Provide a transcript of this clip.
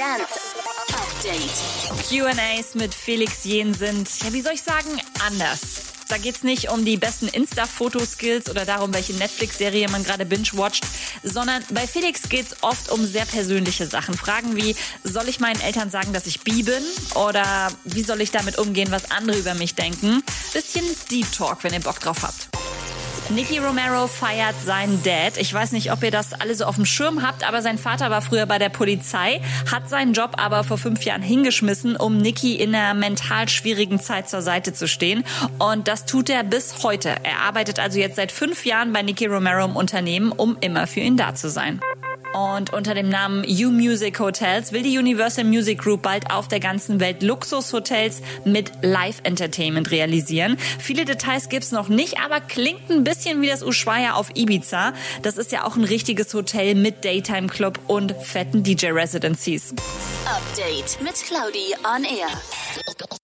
Dance Update. QAs mit Felix Jen sind, ja, wie soll ich sagen, anders. Da geht's nicht um die besten Insta-Fotoskills oder darum, welche Netflix-Serie man gerade binge-watcht, sondern bei Felix geht's oft um sehr persönliche Sachen. Fragen wie, soll ich meinen Eltern sagen, dass ich bi bin? Oder wie soll ich damit umgehen, was andere über mich denken? Bisschen Deep Talk, wenn ihr Bock drauf habt. Nicky Romero feiert seinen Dad. Ich weiß nicht, ob ihr das alle so auf dem Schirm habt, aber sein Vater war früher bei der Polizei, hat seinen Job aber vor fünf Jahren hingeschmissen, um Nicky in einer mental schwierigen Zeit zur Seite zu stehen. Und das tut er bis heute. Er arbeitet also jetzt seit fünf Jahren bei Nicky Romero im Unternehmen, um immer für ihn da zu sein. Und unter dem Namen U Music Hotels will die Universal Music Group bald auf der ganzen Welt Luxushotels mit Live-Entertainment realisieren. Viele Details gibt's noch nicht, aber klingt ein bisschen wie das Ushuaia auf Ibiza. Das ist ja auch ein richtiges Hotel mit Daytime Club und fetten DJ-Residencies. Update mit Claudi on Air.